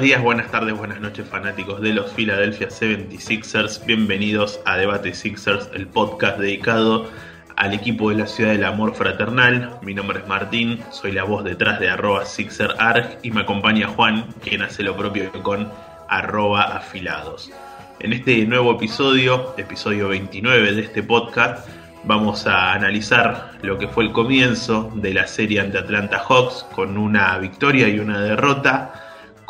Buenos días, buenas tardes, buenas noches fanáticos de los Philadelphia 76ers. Bienvenidos a Debate Sixers, el podcast dedicado al equipo de la ciudad del amor fraternal. Mi nombre es Martín, soy la voz detrás de arroba SixerArg y me acompaña Juan, quien hace lo propio con arroba afilados. En este nuevo episodio, episodio 29 de este podcast, vamos a analizar lo que fue el comienzo de la serie ante Atlanta Hawks con una victoria y una derrota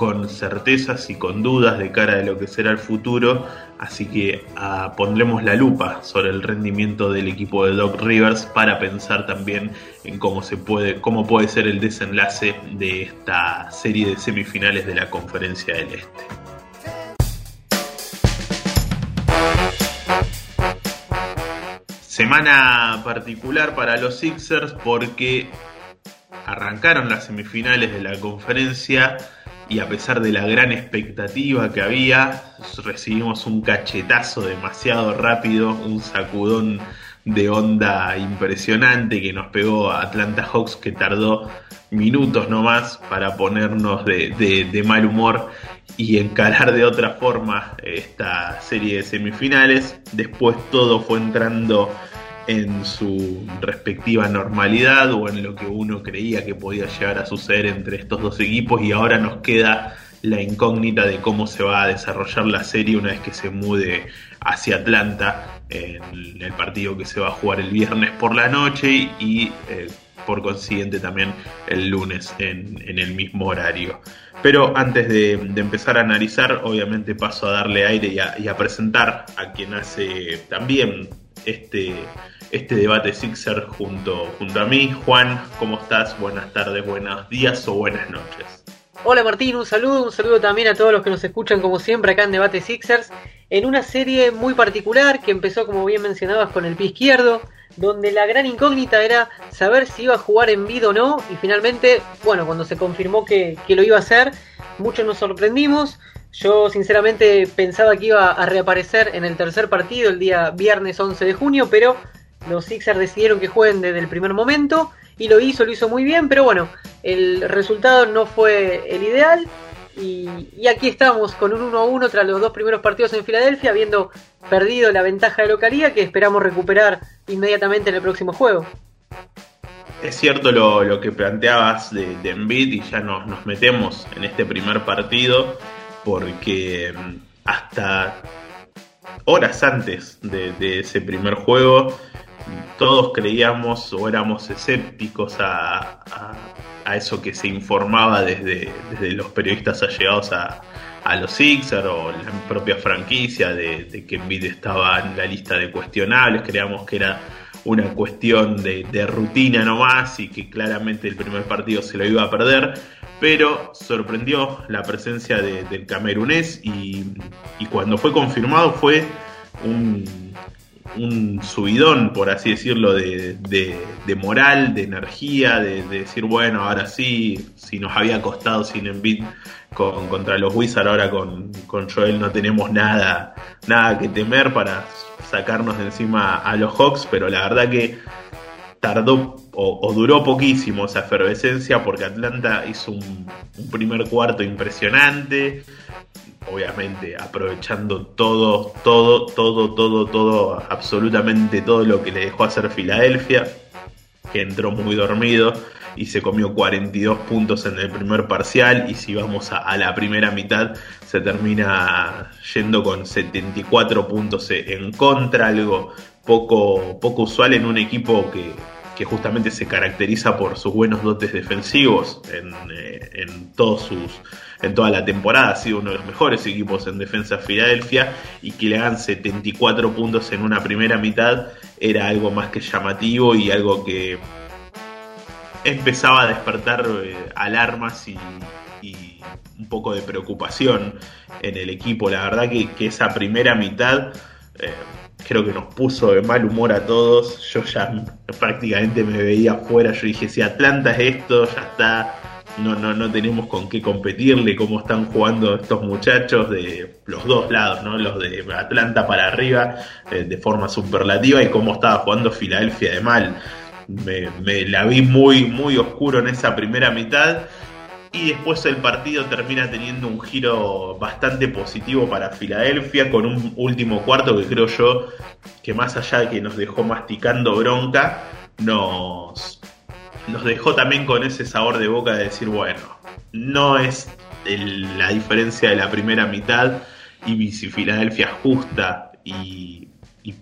con certezas y con dudas de cara de lo que será el futuro, así que ah, pondremos la lupa sobre el rendimiento del equipo de Doc Rivers para pensar también en cómo se puede, cómo puede ser el desenlace de esta serie de semifinales de la Conferencia del Este. Semana particular para los Sixers porque arrancaron las semifinales de la conferencia y a pesar de la gran expectativa que había, recibimos un cachetazo demasiado rápido, un sacudón de onda impresionante que nos pegó a Atlanta Hawks que tardó minutos nomás para ponernos de, mal humor y encarar de otra forma esta serie de semifinales. Después todo fue entrando en su respectiva normalidad o en lo que uno creía que podía llegar a suceder entre estos dos equipos y ahora nos queda la incógnita de cómo se va a desarrollar la serie una vez que se mude hacia Atlanta en el partido que se va a jugar el viernes por la noche y eh, por consiguiente también el lunes en, el mismo horario. Pero antes de, empezar a analizar, obviamente paso a darle aire y a, y a presentar a quien hace también este, este debate Sixer junto, junto a mí. Juan, ¿cómo estás? Buenas tardes, buenos días o buenas noches. Hola Martín, un saludo, un saludo también a todos los que nos escuchan como siempre acá en Debate Sixers, en una serie muy particular que empezó como bien mencionabas con el pie izquierdo, donde la gran incógnita era saber si iba a jugar en vida o no, y finalmente, bueno, cuando se confirmó que, que lo iba a hacer, muchos nos sorprendimos, yo sinceramente pensaba que iba a reaparecer en el tercer partido el día viernes 11 de junio, pero los Sixers decidieron que jueguen desde el primer momento y lo hizo, lo hizo muy bien, pero bueno, el resultado no fue el ideal y, aquí estamos con un 1-1 tras los dos primeros partidos en Filadelfia, habiendo perdido la ventaja de localidad que esperamos recuperar inmediatamente en el próximo juego. Es cierto lo, que planteabas de, de Embiid y ya nos, nos metemos en este primer partido porque mm, hasta horas antes de, ese primer juego todos creíamos o éramos escépticos a, eso que se informaba desde, los periodistas allegados a, los Sixers o la propia franquicia de, de que Embiid estaba en la lista de cuestionables, creíamos que era una cuestión de, de rutina nomás y que claramente el primer partido se lo iba a perder pero sorprendió la presencia del camerunés y, cuando fue confirmado fue un, subidón, por así decirlo, de, moral, de energía, de, decir, bueno, ahora sí, si nos había costado sin Envid con, contra los Wizards, ahora con, con Joel no tenemos nada, nada que temer para sacarnos de encima a los Hawks, pero la verdad que tardó o, duró poquísimo esa efervescencia porque Atlanta hizo un, primer cuarto impresionante, obviamente aprovechando todo, todo, todo, todo, todo, absolutamente todo lo que le dejó hacer Filadelfia, que entró muy dormido y se comió 42 puntos en el primer parcial. Y si vamos a, la primera mitad se termina yendo con 74 puntos en contra, algo poco, poco usual en un equipo que, que justamente se caracteriza por sus buenos dotes defensivos en, eh, todos sus, en toda la temporada. Ha sido uno de los mejores equipos en defensa Filadelfia y que le hagan 74 puntos en una primera mitad era algo más que llamativo y algo que empezaba a despertar eh, alarmas y, un poco de preocupación en el equipo. La verdad que, esa primera mitad... Eh, creo que nos puso de mal humor a todos. Yo ya prácticamente me veía afuera. Yo dije, si Atlanta es esto, ya está. No, no, no tenemos con qué competirle, cómo están jugando estos muchachos de los dos lados, ¿no? Los de Atlanta para arriba, eh, de forma superlativa, y cómo estaba jugando Filadelfia de mal. Me, me, la vi muy, muy oscuro en esa primera mitad y después el partido termina teniendo un giro bastante positivo para Filadelfia con un último cuarto que creo yo que más allá de que nos dejó masticando bronca, nos, nos dejó también con ese sabor de boca de decir, bueno, no es la diferencia de la primera mitad y si Filadelfia ajusta y,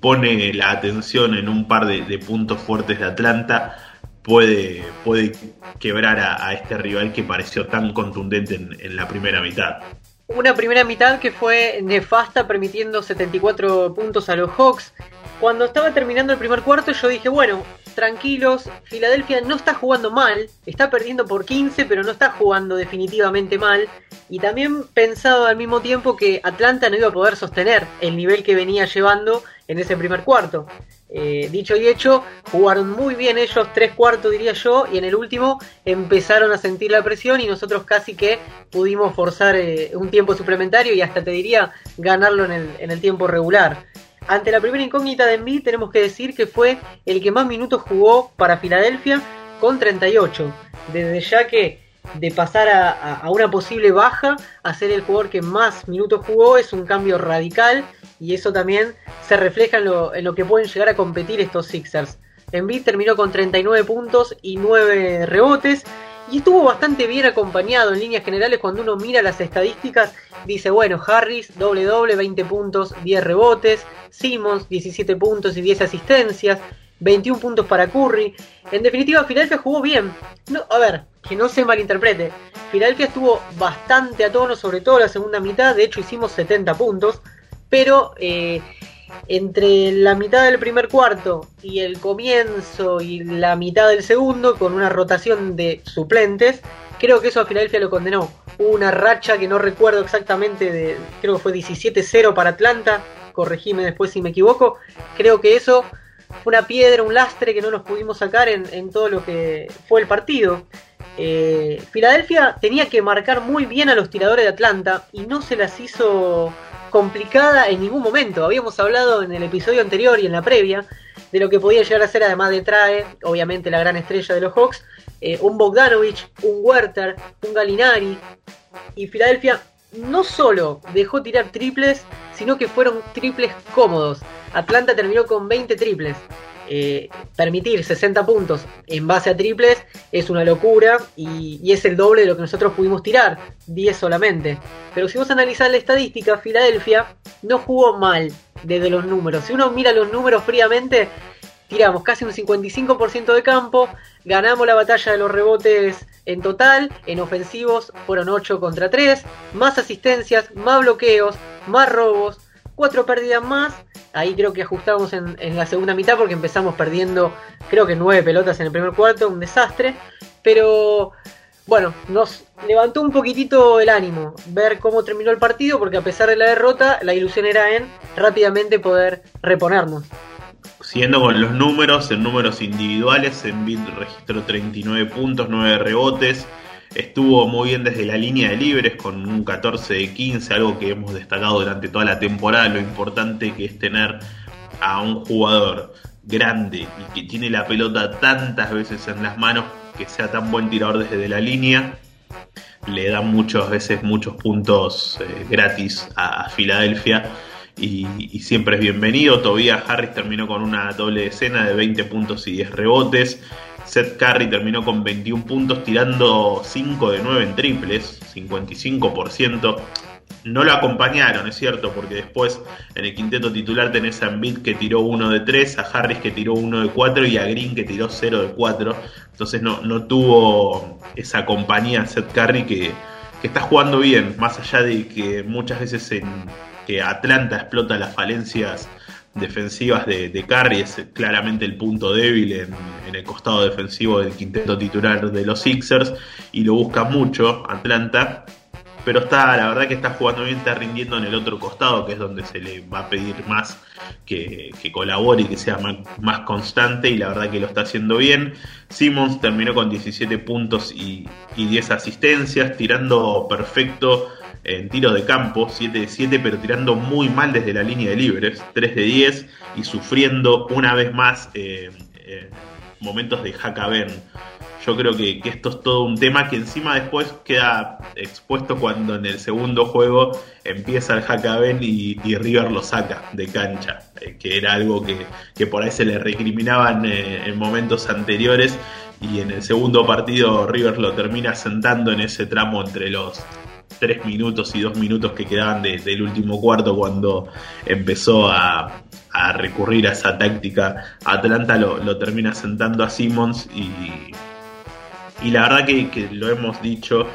pone la atención en un par de, puntos fuertes de Atlanta, puede, puede quebrar a, este rival que pareció tan contundente en, la primera mitad. Una primera mitad que fue nefasta, permitiendo 74 puntos a los Hawks. Cuando estaba terminando el primer cuarto, yo dije, bueno, tranquilos, Filadelfia no está jugando mal, está perdiendo por 15, pero no está jugando definitivamente mal. Y también pensado al mismo tiempo que Atlanta no iba a poder sostener el nivel que venía llevando en ese primer cuarto. Eh, dicho y hecho, jugaron muy bien ellos, tres cuartos diría yo, y en el último empezaron a sentir la presión y nosotros casi que pudimos forzar eh, un tiempo suplementario y hasta te diría ganarlo en el, en el tiempo regular. Ante la primera incógnita de Embiid tenemos que decir que fue el que más minutos jugó para Filadelfia con 38. Desde ya que de pasar a, una posible baja a ser el jugador que más minutos jugó es un cambio radical y eso también se refleja en lo, en lo que pueden llegar a competir estos Sixers. Embiid terminó con 39 puntos y 9 rebotes y estuvo bastante bien acompañado en líneas generales cuando uno mira las estadísticas. Dice, bueno, Harris, doble doble, 20 puntos, 10 rebotes. Simmons, 17 puntos y 10 asistencias. 21 puntos para Curry. En definitiva, Philadelphia jugó bien. No, a ver, que no se malinterprete. Philadelphia estuvo bastante a tono, sobre todo la segunda mitad. De hecho, hicimos 70 puntos. Pero eh, entre la mitad del primer cuarto y el comienzo y la mitad del segundo, con una rotación de suplentes, creo que eso a Filadelfia lo condenó. Hubo una racha que no recuerdo exactamente, de, creo que fue 17-0 para Atlanta, corregime después si me equivoco. Creo que eso fue una piedra, un lastre que no nos pudimos sacar en, todo lo que fue el partido. Eh, Filadelfia tenía que marcar muy bien a los tiradores de Atlanta y no se las hizo complicada en ningún momento. Habíamos hablado en el episodio anterior y en la previa de lo que podía llegar a ser, además de Trae, obviamente la gran estrella de los Hawks, eh, un Bogdanovich, un Werther, un Galinari. Y Filadelfia no solo dejó tirar triples, sino que fueron triples cómodos. Atlanta terminó con 20 triples. Eh, permitir 60 puntos en base a triples es una locura y, es el doble de lo que nosotros pudimos tirar, 10 solamente. Pero si vos analizás la estadística, Filadelfia no jugó mal desde los números. Si uno mira los números fríamente, tiramos casi un 55% de campo, ganamos la batalla de los rebotes en total, en ofensivos fueron 8 contra 3, más asistencias, más bloqueos, más robos, cuatro pérdidas más. Ahí creo que ajustamos en, la segunda mitad porque empezamos perdiendo, creo que nueve pelotas en el primer cuarto, un desastre. Pero bueno, nos levantó un poquitito el ánimo ver cómo terminó el partido porque a pesar de la derrota, la ilusión era en rápidamente poder reponernos. Siguiendo con los números, en números individuales, Envid registró 39 puntos, 9 rebotes, Estuvo muy bien desde la línea de libres con un 14 de 15, algo que hemos destacado durante toda la temporada, lo importante que es tener a un jugador grande y que tiene la pelota tantas veces en las manos, que sea tan buen tirador desde la línea, le da muchas veces muchos puntos eh, gratis a, Filadelfia. Y, y, siempre es bienvenido. Todavía Harris terminó con una doble decena de 20 puntos y 10 rebotes. Seth Curry terminó con 21 puntos, tirando 5 de 9 en triples, 55%. No lo acompañaron, es cierto, porque después en el quinteto titular tenés a Embiid que tiró 1 de 3, a Harris que tiró 1 de 4 y a Green que tiró 0 de 4. Entonces no, no tuvo esa compañía Seth Curry que, que está jugando bien, más allá de que muchas veces en que Atlanta explota las falencias defensivas de, de es claramente el punto débil en, el costado defensivo del quinteto titular de los Sixers y lo busca mucho Atlanta. Pero está, la verdad que está jugando bien, está rindiendo en el otro costado, que es donde se le va a pedir más que, colabore y que sea más, constante, y la verdad que lo está haciendo bien. Simmons terminó con 17 puntos y 10 asistencias, tirando perfecto en tiro de campo, 7 de 7, pero tirando muy mal desde la línea de libres, 3 de 10 y sufriendo una vez más eh, eh, momentos de Ben. yo creo que, esto es todo un tema que encima después queda expuesto cuando en el segundo juego empieza el Hakaben y, y River lo saca de cancha, eh, que era algo que, por ahí se le recriminaban en momentos anteriores y en el segundo partido River lo termina sentando en ese tramo entre los tres minutos y dos minutos que quedaban del último cuarto cuando empezó a, recurrir a esa táctica. Atlanta lo, termina sentando a Simmons y, y la verdad que, lo hemos dicho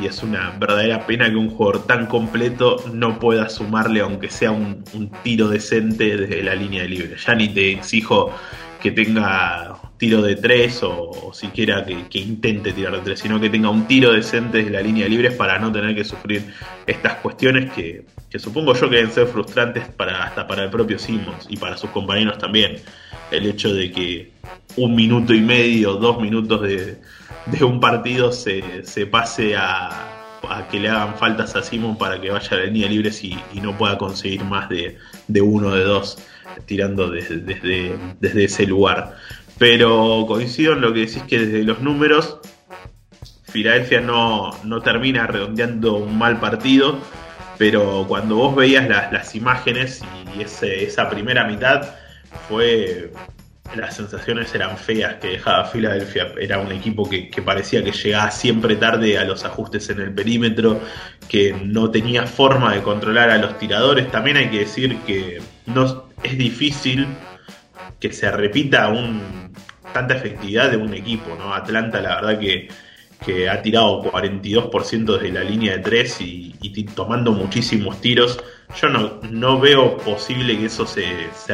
y es una verdadera pena que un jugador tan completo no pueda sumarle aunque sea un, un tiro decente desde la línea de libre. Ya ni te exijo que tenga tiro de tres o, siquiera que, intente tirar de tres, sino que tenga un tiro decente desde la línea libre para no tener que sufrir estas cuestiones que, supongo yo que deben ser frustrantes para, hasta para el propio Simmons y para sus compañeros también. El hecho de que un minuto y medio, dos minutos de, un partido se, se pase a, que le hagan faltas a Simmons para que vaya a la línea libre y, no pueda conseguir más de, de uno de dos tirando desde, desde ese lugar. Pero coincido en lo que decís que desde los números, Filadelfia no, no termina redondeando un mal partido, pero cuando vos veías las, imágenes y esa primera mitad, fue las sensaciones eran feas que dejaba Filadelfia. Era un equipo que, que, parecía que llegaba siempre tarde a los ajustes en el perímetro, que no tenía forma de controlar a los tiradores. También hay que decir que no es difícil que se repita un, tanta efectividad de un equipo, ¿no? Atlanta la verdad que, ha tirado 42% desde la línea de 3 y, tomando muchísimos tiros. Yo no, no veo posible que eso se,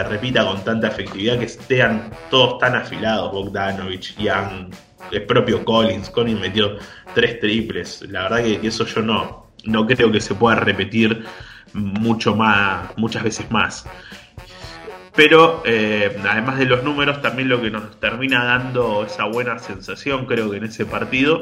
repita con tanta efectividad, que estén todos tan afilados, Bogdanovich, Young, el propio Collins. Collins metió tres triples. La verdad que, que eso yo no, no creo que se pueda repetir mucho más, muchas veces más. Pero eh, además de los números, también lo que nos termina dando esa buena sensación, creo que en ese partido,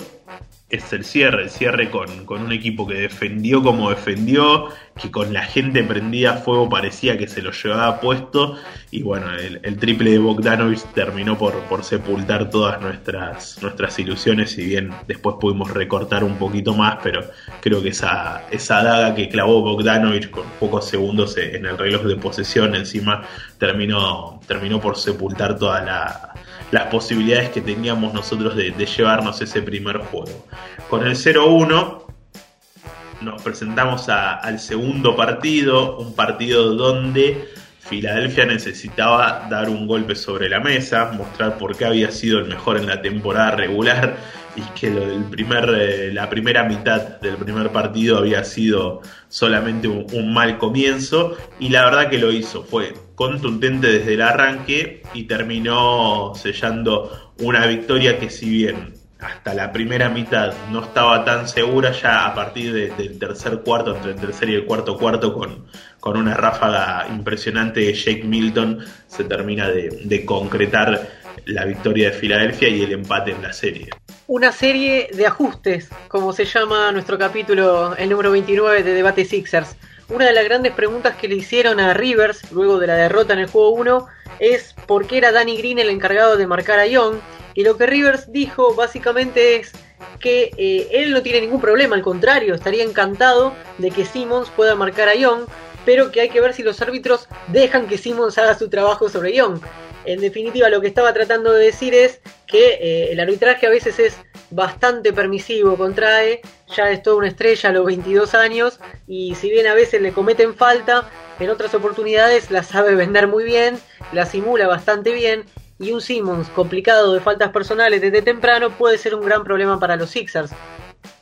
es el cierre, el cierre con, con, un equipo que defendió como defendió, que con la gente prendida a fuego parecía que se lo llevaba puesto, y bueno, el, triple de Bogdanovich terminó por, por, sepultar todas nuestras, nuestras ilusiones, si bien después pudimos recortar un poquito más, pero creo que esa, esa daga que clavó Bogdanovich con pocos segundos en el reloj de posesión encima terminó, terminó por sepultar toda la las posibilidades que teníamos nosotros de, llevarnos ese primer juego. Con el 0-1 nos presentamos al segundo partido, un partido donde Filadelfia necesitaba dar un golpe sobre la mesa, mostrar por qué había sido el mejor en la temporada regular y que primer, eh, la primera mitad del primer partido había sido solamente un, mal comienzo y la verdad que lo hizo, fue contundente desde el arranque y terminó sellando una victoria que si bien hasta la primera mitad no estaba tan segura, ya a partir del tercer cuarto, entre el tercer y el cuarto cuarto, con, con una ráfaga impresionante de Jake Milton, se termina de concretar la victoria de Filadelfia y el empate en la serie una serie de ajustes, como se llama nuestro capítulo, el número 29 de Debate Sixers. Una de las grandes preguntas que le hicieron a Rivers luego de la derrota en el juego 1 es por qué era Danny Green el encargado de marcar a Young. Y lo que Rivers dijo básicamente es que eh, él no tiene ningún problema, al contrario, estaría encantado de que Simmons pueda marcar a Young, pero que hay que ver si los árbitros dejan que Simmons haga su trabajo sobre Young. En definitiva, lo que estaba tratando de decir es que eh, el arbitraje a veces es bastante permisivo contrae, ya es toda una estrella a los 22 años y si bien a veces le cometen falta, en otras oportunidades la sabe vender muy bien, la simula bastante bien y un Simmons complicado de faltas personales desde temprano puede ser un gran problema para los Sixers.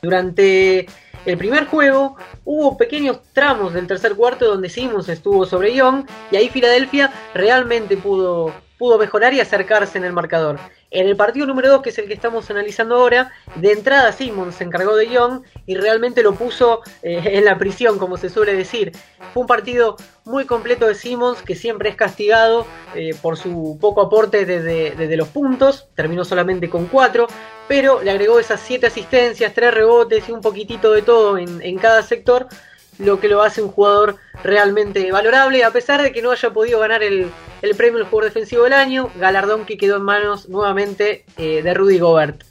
Durante el primer juego hubo pequeños tramos del tercer cuarto donde Simmons estuvo sobre Young y ahí Filadelfia realmente pudo pudo mejorar y acercarse en el marcador. En el partido número 2, que es el que estamos analizando ahora, de entrada Simmons se encargó de Young y realmente lo puso eh, en la prisión, como se suele decir. Fue un partido muy completo de Simmons, que siempre es castigado eh, por su poco aporte desde, los puntos, terminó solamente con 4, pero le agregó esas 7 asistencias, 3 rebotes y un poquitito de todo en, en cada sector lo que lo hace un jugador realmente valorable, a pesar de que no haya podido ganar el, premio del jugador defensivo del año, galardón que quedó en manos nuevamente eh, de Rudy Gobert.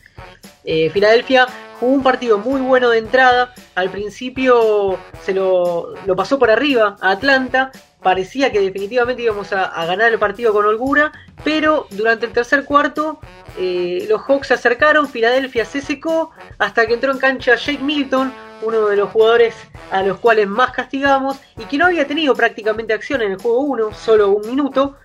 eh, Filadelfia jugó un partido muy bueno de entrada. Al principio se lo, lo pasó por arriba a Atlanta parecía que definitivamente íbamos a, ganar el partido con holgura, pero durante el tercer cuarto eh, los Hawks se acercaron, Filadelfia se secó, hasta que entró en cancha Jake Milton, uno de los jugadores a los cuales más castigamos y que no había tenido prácticamente acción en el juego 1, solo un minuto,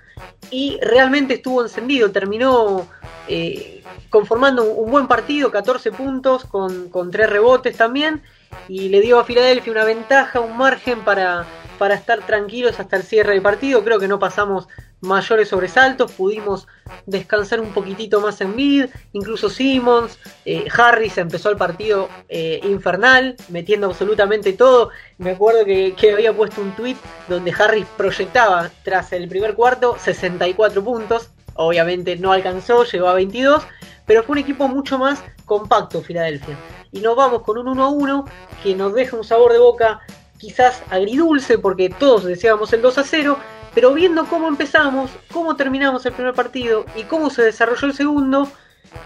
y realmente estuvo encendido, terminó eh, conformando un, buen partido, 14 puntos con, con 3 rebotes también, y le dio a Filadelfia una ventaja, un margen para para estar tranquilos hasta el cierre del partido. Creo que no pasamos mayores sobresaltos, pudimos descansar un poquitito más en mid, incluso Simmons, eh, Harris empezó el partido eh, infernal, metiendo absolutamente todo. Me acuerdo que, había puesto un tweet donde Harris proyectaba tras el primer cuarto 64 puntos, obviamente no alcanzó, llegó a 22, pero fue un equipo mucho más compacto Filadelfia. Y nos vamos con un 1-1 que nos deja un sabor de boca quizás agridulce porque todos deseábamos el 2 a 0, pero viendo cómo empezamos, cómo terminamos el primer partido y cómo se desarrolló el segundo,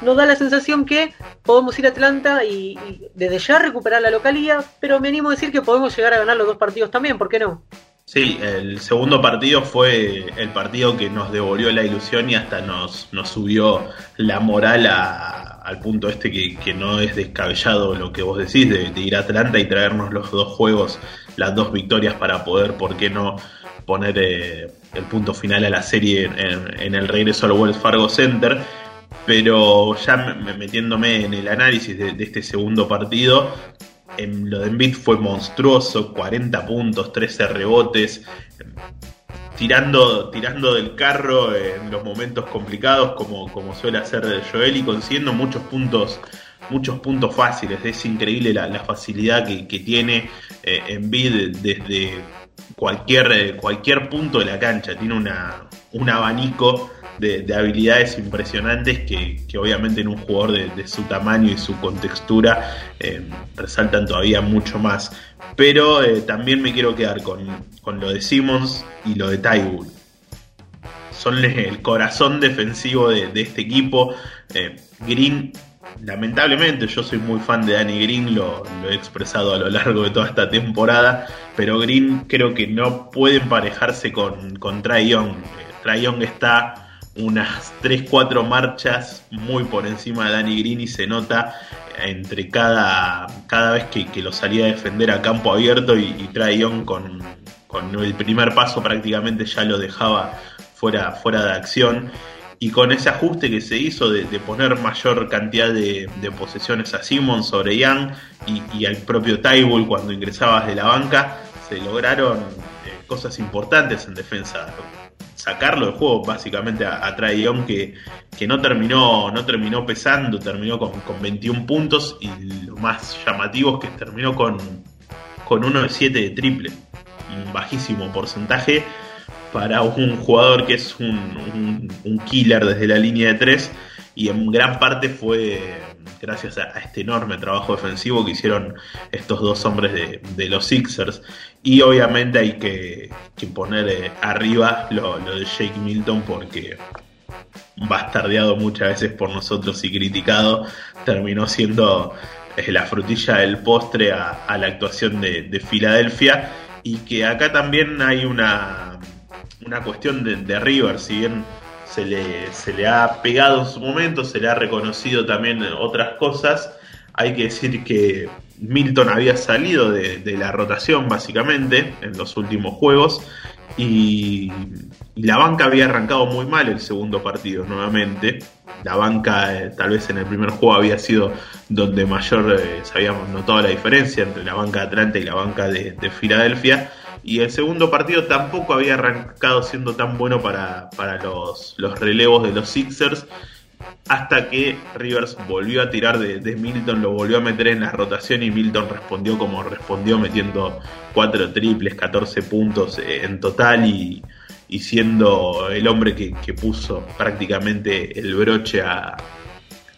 nos da la sensación que podemos ir a Atlanta y, desde ya recuperar la localía, pero me animo a decir que podemos llegar a ganar los dos partidos también, ¿por qué no? Sí, el segundo partido fue el partido que nos devolvió la ilusión y hasta nos, nos subió la moral al punto este que, no es descabellado lo que vos decís de, de ir a Atlanta y traernos los dos juegos las dos victorias para poder, ¿por qué no?, poner eh, el punto final a la serie en, el regreso al Wells Fargo Center. Pero ya metiéndome en el análisis de, este segundo partido, en lo de Embiid fue monstruoso, 40 puntos, 13 rebotes, tirando, tirando del carro en los momentos complicados como, como suele hacer Joel y consiguiendo muchos puntos muchos puntos fáciles. Es increíble la, facilidad que, tiene eh, en bid desde cualquier, eh, cualquier punto de la cancha. Tiene una, un abanico de, habilidades impresionantes que, obviamente en un jugador de, su tamaño y su contextura eh, resaltan todavía mucho más. Pero también me quiero quedar con, lo de Simmons y lo de Tybull. Son el corazón defensivo de, este equipo. Green lamentablemente yo soy muy fan de Danny Green, lo, he expresado a lo largo de toda esta temporada, pero Green creo que no puede emparejarse con, con Trae Young. Trae Young está unas 3-4 marchas muy por encima de Danny Green y se nota entre cada, cada vez que, lo salía a defender a campo abierto y, y Trae Young con, con el primer paso prácticamente ya lo dejaba fuera, fuera de acción y con ese ajuste que se hizo de, poner mayor cantidad de, posesiones a Simon sobre Young y, al propio Tybull cuando ingresabas de la banca, se lograron eh, cosas importantes en defensa. Sacarlo del juego básicamente a, a Trae que, que no terminó, no terminó pesando, terminó con, con 21 puntos y lo más llamativo es que terminó con, con uno de 7 de triple, un bajísimo porcentaje para un jugador que es un, killer desde la línea de tres y en gran parte fue gracias a, este enorme trabajo defensivo que hicieron estos dos hombres de, los Sixers. Y obviamente hay que, poner eh, arriba lo, de Jake Milton porque bastardeado muchas veces por nosotros y criticado terminó siendo eh, la frutilla del postre a, la actuación de Filadelfia. Y que acá también hay una una cuestión de, de River, si bien se le, se le ha pegado en su momento, se le ha reconocido también otras cosas, hay que decir que Milton había salido de, la rotación básicamente en los últimos juegos y, la banca había arrancado muy mal el segundo partido nuevamente. La banca eh, tal vez en el primer juego había sido donde mayor eh, se notado la diferencia entre la banca de Atlanta y la banca de, de Filadelfia y el segundo partido tampoco había arrancado siendo tan bueno para, los, relevos de los Sixers. Hasta que Rivers volvió a tirar de, Milton, lo volvió a meter en la rotación y Milton respondió como respondió, metiendo 4 triples, 14 puntos eh, en total y, siendo el hombre que, puso prácticamente el broche a,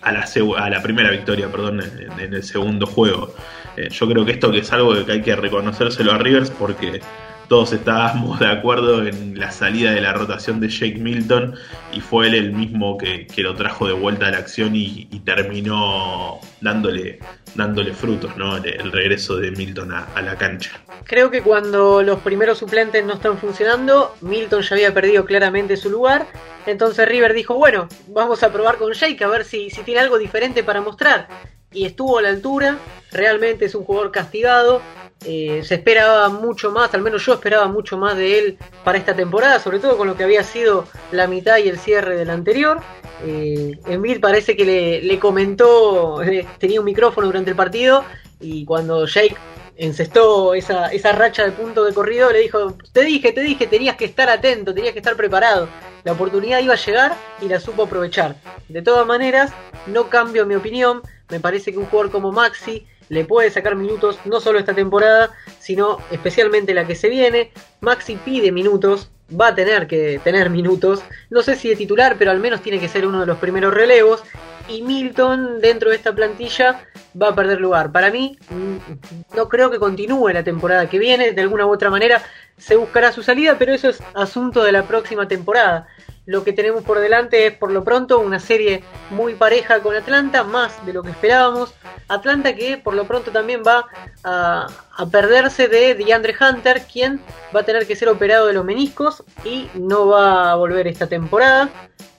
a, la, a la primera victoria perdón, en el segundo juego. Eh, yo creo que esto que es algo que hay que reconocérselo a Rivers porque todos estábamos de acuerdo en la salida de la rotación de Jake Milton y fue él el mismo que, lo trajo de vuelta a la acción y, terminó dándole, dándole frutos, ¿no? El, regreso de Milton a, la cancha. Creo que cuando los primeros suplentes no están funcionando, Milton ya había perdido claramente su lugar. Entonces River dijo, bueno, vamos a probar con Jake a ver si, si tiene algo diferente para mostrar. Y estuvo a la altura, realmente es un jugador castigado, eh, se esperaba mucho más, al menos yo esperaba mucho más de él para esta temporada, sobre todo con lo que había sido la mitad y el cierre del anterior. Eh, Emil parece que le, comentó, eh, tenía un micrófono durante el partido y cuando Jake encestó esa, esa racha de punto de corrido, le dijo, te dije, te dije, tenías que estar atento, tenías que estar preparado. La oportunidad iba a llegar y la supo aprovechar. De todas maneras, no cambio mi opinión, me parece que un jugador como Maxi le puede sacar minutos no solo esta temporada, sino especialmente la que se viene. Maxi pide minutos, va a tener que tener minutos, no sé si de titular, pero al menos tiene que ser uno de los primeros relevos. Y Milton dentro de esta plantilla va a perder lugar. Para mí, mm, no creo que continúe la temporada que viene, de alguna u otra manera se buscará su salida, pero eso es asunto de la próxima temporada. Lo que tenemos por delante es por lo pronto una serie muy pareja con Atlanta, más de lo que esperábamos. Atlanta que por lo pronto también va a, perderse de DeAndre Hunter, quien va a tener que ser operado de los meniscos y no va a volver esta temporada.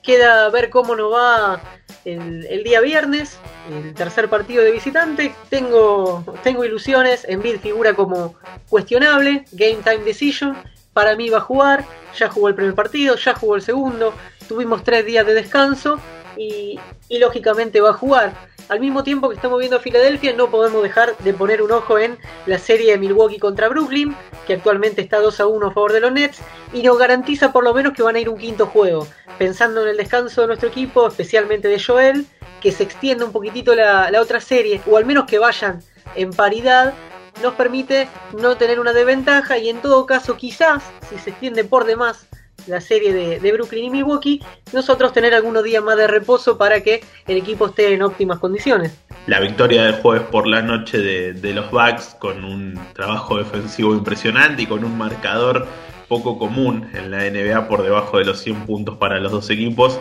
Queda ver cómo nos va el, día viernes, el tercer partido de visitante. Tengo, tengo ilusiones, Envid figura como cuestionable, Game Time Decision para mí va a jugar, ya jugó el primer partido, ya jugó el segundo, tuvimos tres días de descanso y, lógicamente va a jugar. Al mismo tiempo que estamos viendo a Filadelfia, no podemos dejar de poner un ojo en la serie de Milwaukee contra Brooklyn, que actualmente está 2 a 1 a favor de los Nets, y nos garantiza por lo menos que van a ir un quinto juego. Pensando en el descanso de nuestro equipo, especialmente de Joel, que se extienda un poquitito la, la otra serie, o al menos que vayan en paridad nos permite no tener una desventaja y en todo caso quizás si se extiende por demás la serie de, Brooklyn y Milwaukee, nosotros tener algunos días más de reposo para que el equipo esté en óptimas condiciones. La victoria del jueves por la noche de, los Bucks con un trabajo defensivo impresionante y con un marcador poco común en la NBA por debajo de los 100 puntos para los dos equipos,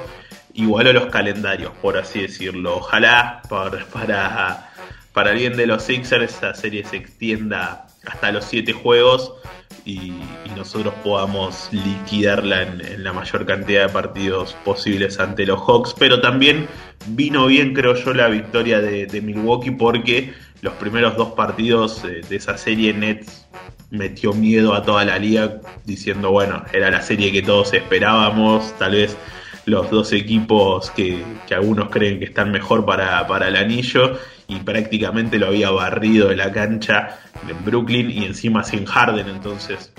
igualó los calendarios, por así decirlo. Ojalá para, para para el bien de los Sixers esa serie se extienda hasta los 7 juegos y, nosotros podamos liquidarla en, la mayor cantidad de partidos posibles ante los Hawks. Pero también vino bien, creo yo, la victoria de, Milwaukee porque los primeros dos partidos de esa serie Nets metió miedo a toda la liga diciendo, bueno, era la serie que todos esperábamos, tal vez los dos equipos que, algunos creen que están mejor para, para el anillo y prácticamente lo había barrido de la cancha en Brooklyn y encima sin Harden, entonces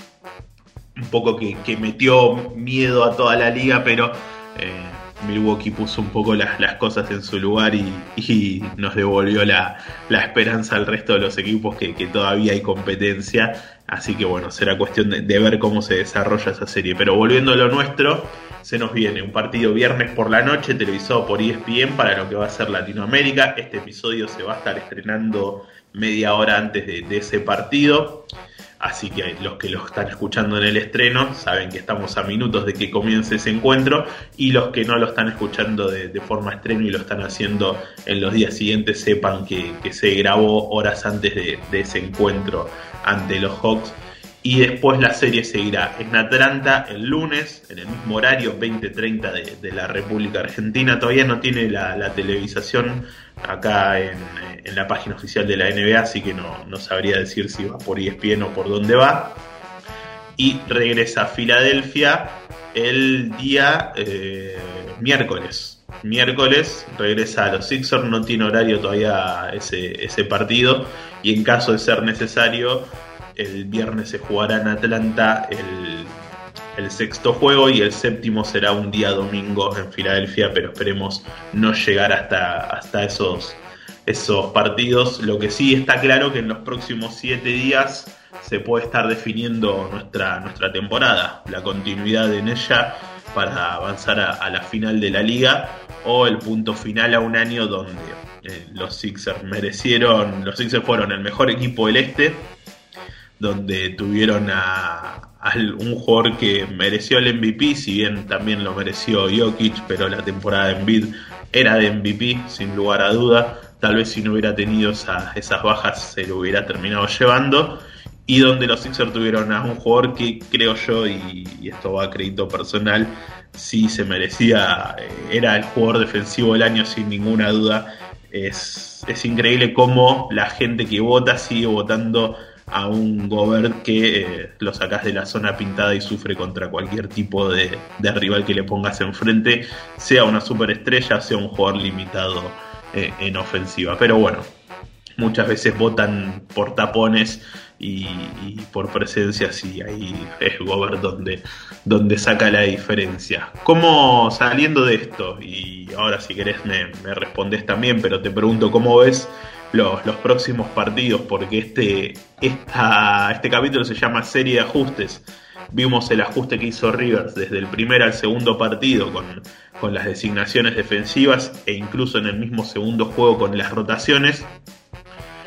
un poco que, metió miedo a toda la liga, pero eh, Milwaukee puso un poco las, las cosas en su lugar y, nos devolvió la, esperanza al resto de los equipos que, todavía hay competencia. Así que bueno, será cuestión de, de ver cómo se desarrolla esa serie. Pero volviendo a lo nuestro, se nos viene un partido viernes por la noche televisado por ESPN para lo que va a ser Latinoamérica. Este episodio se va a estar estrenando media hora antes de, ese partido. Así que los que lo están escuchando en el estreno saben que estamos a minutos de que comience ese encuentro y los que no lo están escuchando de, forma estreno y lo están haciendo en los días siguientes sepan que, se grabó horas antes de, de ese encuentro ante los Hawks y después la serie seguirá en Atlanta el lunes, en el mismo horario, 20:30 de, la República Argentina. Todavía no tiene la, televisación acá en, la página oficial de la NBA, así que no, sabría decir si va por ESPN o por dónde va. Y regresa a Filadelfia el día eh, miércoles. Miércoles regresa a los Sixers, no tiene horario todavía ese, ese partido y en caso de ser necesario el viernes se jugará en Atlanta el, sexto juego y el séptimo será un día domingo en Filadelfia, pero esperemos no llegar hasta, hasta esos, esos partidos. Lo que sí está claro que en los próximos siete días se puede estar definiendo nuestra, nuestra temporada, la continuidad en ella para avanzar a, la final de la liga o el punto final a un año donde eh, los Sixers merecieron, los Sixers fueron el mejor equipo del este donde tuvieron a, un jugador que mereció el MVP, si bien también lo mereció Jokic, pero la temporada de Embiid era de MVP, sin lugar a duda. Tal vez si no hubiera tenido esas bajas se lo hubiera terminado llevando. Y donde los Sixers tuvieron a un jugador que creo yo, y, esto va a crédito personal, sí se merecía, eh, era el jugador defensivo del año sin ninguna duda. Es, es increíble cómo la gente que vota sigue votando a un Gobert que eh, lo sacas de la zona pintada y sufre contra cualquier tipo de, rival que le pongas enfrente, sea una superestrella, sea un jugador limitado eh, en ofensiva. Pero bueno, muchas veces votan por tapones y, por presencias y ahí es Gobert donde, donde saca la diferencia. ¿Cómo saliendo de esto? Y ahora si querés me, me respondes también, pero te pregunto cómo ves los, próximos partidos, porque este, este capítulo se llama serie de ajustes. Vimos el ajuste que hizo Rivers desde el primer al segundo partido con, con las designaciones defensivas e incluso en el mismo segundo juego con las rotaciones.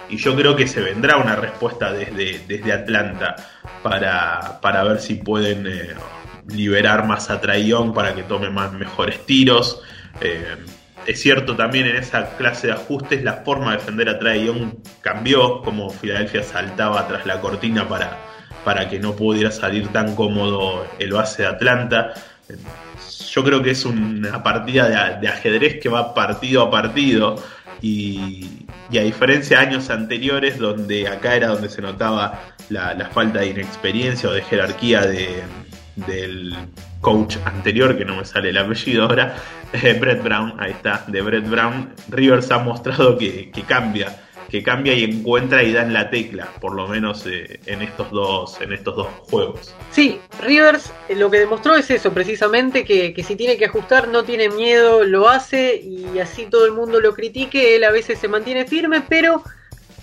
Y yo creo que se vendrá una respuesta desde, desde Atlanta para, para ver si pueden eh, liberar más a Traillón para que tome más mejores tiros. Eh, es cierto también en esa clase de ajustes la forma de defender a Trae cambió, como Filadelfia saltaba tras la cortina para, para que no pudiera salir tan cómodo el base de Atlanta. Yo creo que es una partida de, ajedrez que va partido a partido y, a diferencia de años anteriores donde acá era donde se notaba la, falta de inexperiencia o de jerarquía de, del coach anterior, que no me sale el apellido ahora, eh, Brett Brown, ahí está, de Brett Brown, Rivers ha mostrado que, cambia, que cambia y encuentra y da en la tecla, por lo menos eh, en estos dos, en estos dos juegos. Sí, Rivers eh, lo que demostró es eso, precisamente, que, que si tiene que ajustar, no tiene miedo, lo hace, y así todo el mundo lo critique, él a veces se mantiene firme, pero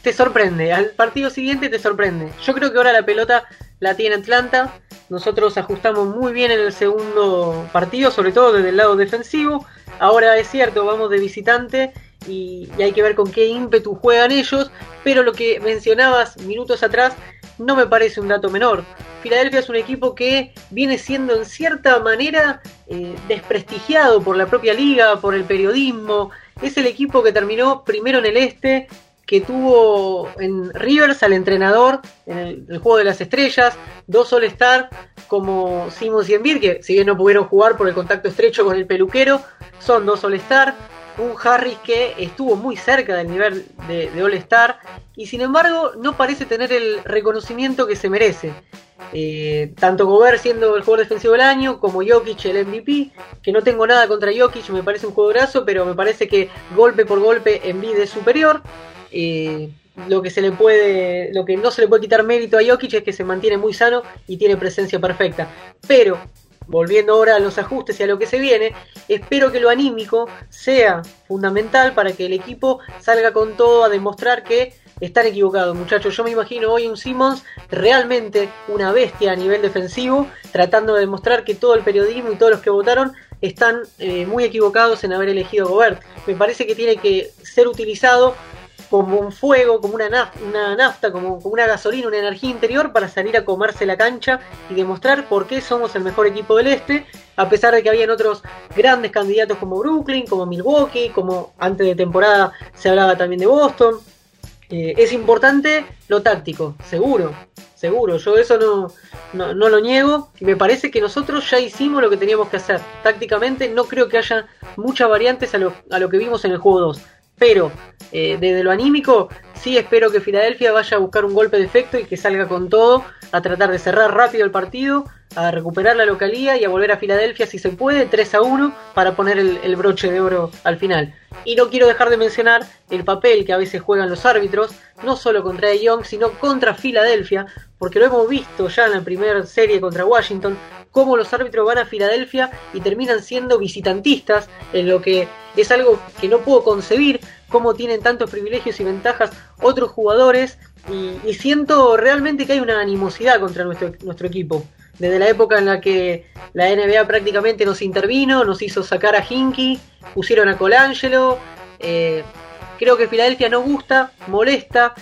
te sorprende, al partido siguiente te sorprende. Yo creo que ahora la pelota la tiene Atlanta. Nosotros ajustamos muy bien en el segundo partido, sobre todo desde el lado defensivo. Ahora es cierto, vamos de visitante y, hay que ver con qué ímpetu juegan ellos. Pero lo que mencionabas minutos atrás no me parece un dato menor. Filadelfia es un equipo que viene siendo en cierta manera eh, desprestigiado por la propia liga, por el periodismo. Es el equipo que terminó primero en el este que tuvo en Rivers al entrenador en el, juego de las estrellas, dos All-Star como Simmons y que si bien no pudieron jugar por el contacto estrecho con el peluquero, son dos All-Star, un Harris que estuvo muy cerca del nivel de, All-Star y sin embargo no parece tener el reconocimiento que se merece. Eh, tanto Gobert siendo el jugador defensivo del año como Jokic el MVP, que no tengo nada contra Jokic, me parece un juego graso, pero me parece que golpe por golpe Embiid es superior. Eh, lo que se le puede, lo que no se le puede quitar mérito a Jokic es que se mantiene muy sano y tiene presencia perfecta. Pero, volviendo ahora a los ajustes y a lo que se viene, espero que lo anímico sea fundamental para que el equipo salga con todo a demostrar que están equivocados, muchachos. Yo me imagino hoy un Simmons realmente una bestia a nivel defensivo, tratando de demostrar que todo el periodismo y todos los que votaron están eh, muy equivocados en haber elegido Gobert. Me parece que tiene que ser utilizado como un fuego, como una nafta, una nafta como, una gasolina, una energía interior para salir a comerse la cancha y demostrar por qué somos el mejor equipo del este, a pesar de que habían otros grandes candidatos como Brooklyn, como Milwaukee, como antes de temporada se hablaba también de Boston. Eh, es importante lo táctico, seguro, seguro, yo eso no, no, lo niego y me parece que nosotros ya hicimos lo que teníamos que hacer. Tácticamente no creo que haya muchas variantes a lo, a lo que vimos en el juego 2 pero eh, desde lo anímico, sí espero que Filadelfia vaya a buscar un golpe de efecto y que salga con todo, a tratar de cerrar rápido el partido, a recuperar la localía y a volver a Filadelfia si se puede, 3 a 1, para poner el, broche de oro al final. Y no quiero dejar de mencionar el papel que a veces juegan los árbitros, no solo contra Young, sino contra Filadelfia, porque lo hemos visto ya en la primera serie contra Washington, cómo los árbitros van a Filadelfia y terminan siendo visitantistas, en lo que es algo que no puedo concebir, cómo tienen tantos privilegios y ventajas otros jugadores, y, siento realmente que hay una animosidad contra nuestro, nuestro equipo. Desde la época en la que la NBA prácticamente nos intervino, nos hizo sacar a Hinky, pusieron a Colangelo. Eh, creo que Filadelfia no gusta, molesta.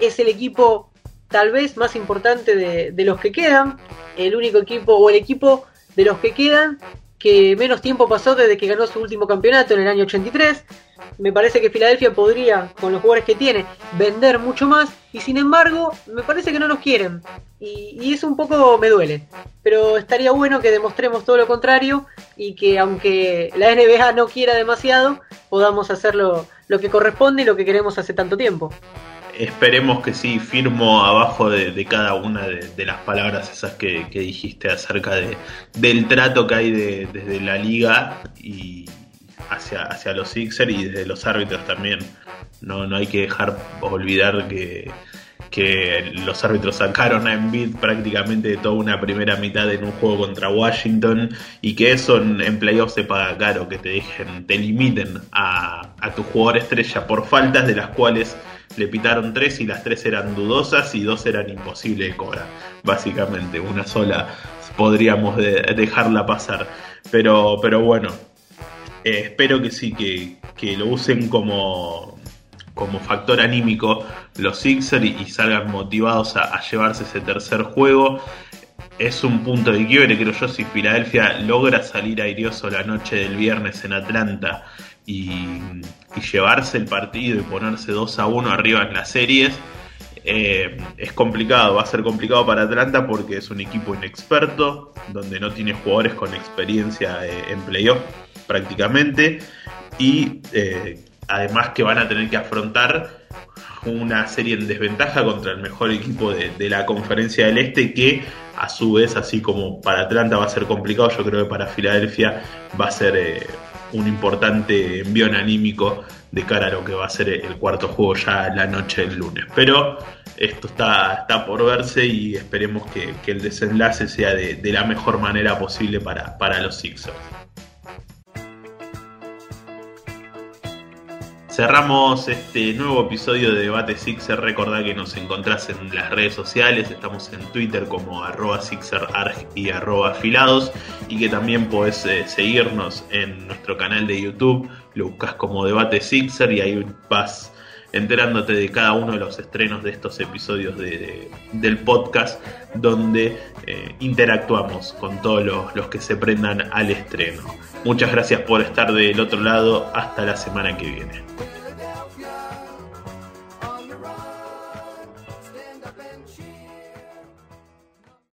Es el equipo tal vez más importante de, de los que quedan, el único equipo o el equipo de los que quedan que menos tiempo pasó desde que ganó su último campeonato en el año 83. Me parece que Filadelfia podría, con los jugadores que tiene, vender mucho más y sin embargo me parece que no nos quieren. Y, y, eso un poco me duele. Pero estaría bueno que demostremos todo lo contrario y que aunque la NBA no quiera demasiado, podamos hacer lo que corresponde y lo que queremos hace tanto tiempo esperemos que sí, firmo abajo de, cada una de, las palabras esas que, dijiste acerca de, del trato que hay desde la liga y hacia, hacia los Sixers y desde los árbitros también. No, no hay que dejar olvidar que, que los árbitros sacaron a Embiid prácticamente de toda una primera mitad en un juego contra Washington y que eso en, playoffs se paga caro, que te dejen, te limiten a, a tu jugador estrella por faltas de las cuales le pitaron tres y las tres eran dudosas y dos eran imposibles de cobrar. Básicamente, una sola podríamos dejarla pasar. Pero, pero bueno, eh, espero que sí, que, lo usen como, como factor anímico los Sixers y, salgan motivados a, llevarse ese tercer juego. Es un punto de quiebre, creo yo, si Filadelfia logra salir airioso la noche del viernes en Atlanta y, llevarse el partido y ponerse 2 a 1 arriba en las series. Eh, es complicado, va a ser complicado para Atlanta porque es un equipo inexperto, donde no tiene jugadores con experiencia eh, en playoff prácticamente, y eh, además que van a tener que afrontar una serie en desventaja contra el mejor equipo de, de, la conferencia del Este, que a su vez, así como para Atlanta va a ser complicado, yo creo que para Filadelfia va a ser un importante envío anímico de cara a lo que va a ser el cuarto juego ya la noche del lunes. Pero esto está, está por verse y esperemos que, el desenlace sea de, la mejor manera posible para, para los Sixers. Cerramos este nuevo episodio de Debate Sixer. Recordá que nos encontrás en las redes sociales. Estamos en Twitter como arroba SixerArg y arroba afilados. Y que también podés eh, seguirnos en nuestro canal de YouTube. Lo buscas como Debate Sixer y ahí vas enterándote de cada uno de los estrenos de estos episodios del podcast donde eh, interactuamos con todos los, los que se prendan al estreno. Muchas gracias por estar del otro lado. Hasta la semana que viene.